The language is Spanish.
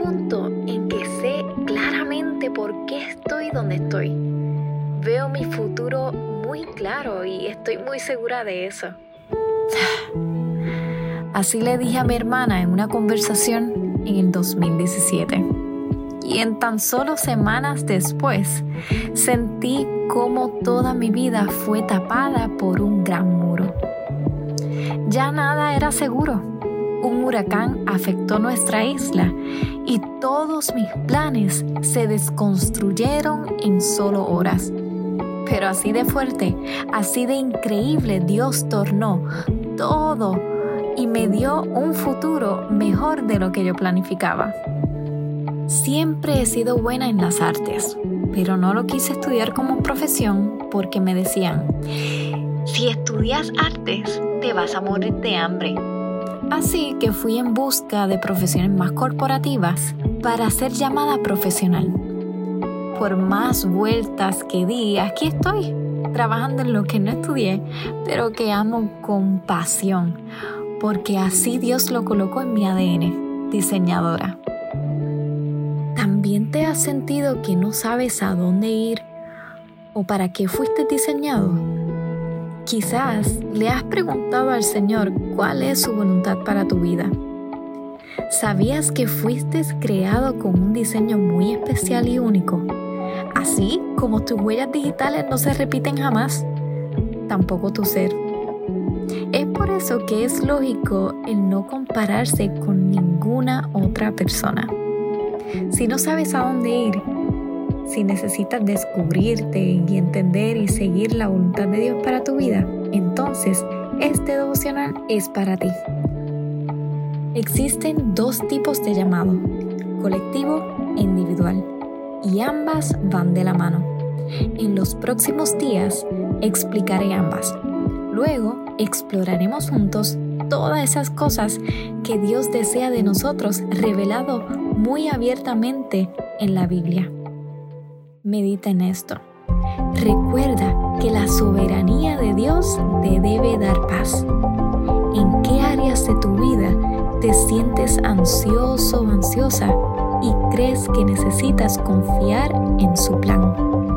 punto en que sé claramente por qué estoy donde estoy. Veo mi futuro muy claro y estoy muy segura de eso. Así le dije a mi hermana en una conversación en el 2017. Y en tan solo semanas después sentí como toda mi vida fue tapada por un gran muro. Ya nada era seguro. Un huracán afectó nuestra isla y todos mis planes se desconstruyeron en solo horas. Pero así de fuerte, así de increíble Dios tornó todo y me dio un futuro mejor de lo que yo planificaba. Siempre he sido buena en las artes, pero no lo quise estudiar como profesión porque me decían, si estudias artes, te vas a morir de hambre. Así que fui en busca de profesiones más corporativas para ser llamada profesional. Por más vueltas que di, aquí estoy, trabajando en lo que no estudié, pero que amo con pasión, porque así Dios lo colocó en mi ADN, diseñadora. ¿También te has sentido que no sabes a dónde ir o para qué fuiste diseñado? Quizás le has preguntado al Señor cuál es su voluntad para tu vida. ¿Sabías que fuiste creado con un diseño muy especial y único? Así como tus huellas digitales no se repiten jamás, tampoco tu ser. Es por eso que es lógico el no compararse con ninguna otra persona. Si no sabes a dónde ir, si necesitas descubrirte y entender y seguir la voluntad de Dios para tu vida, entonces este devocional es para ti. Existen dos tipos de llamado, colectivo e individual, y ambas van de la mano. En los próximos días explicaré ambas. Luego exploraremos juntos todas esas cosas que Dios desea de nosotros revelado muy abiertamente en la Biblia. Medita en esto. Recuerda que la soberanía de Dios te debe dar paz. ¿En qué áreas de tu vida te sientes ansioso o ansiosa y crees que necesitas confiar en su plan?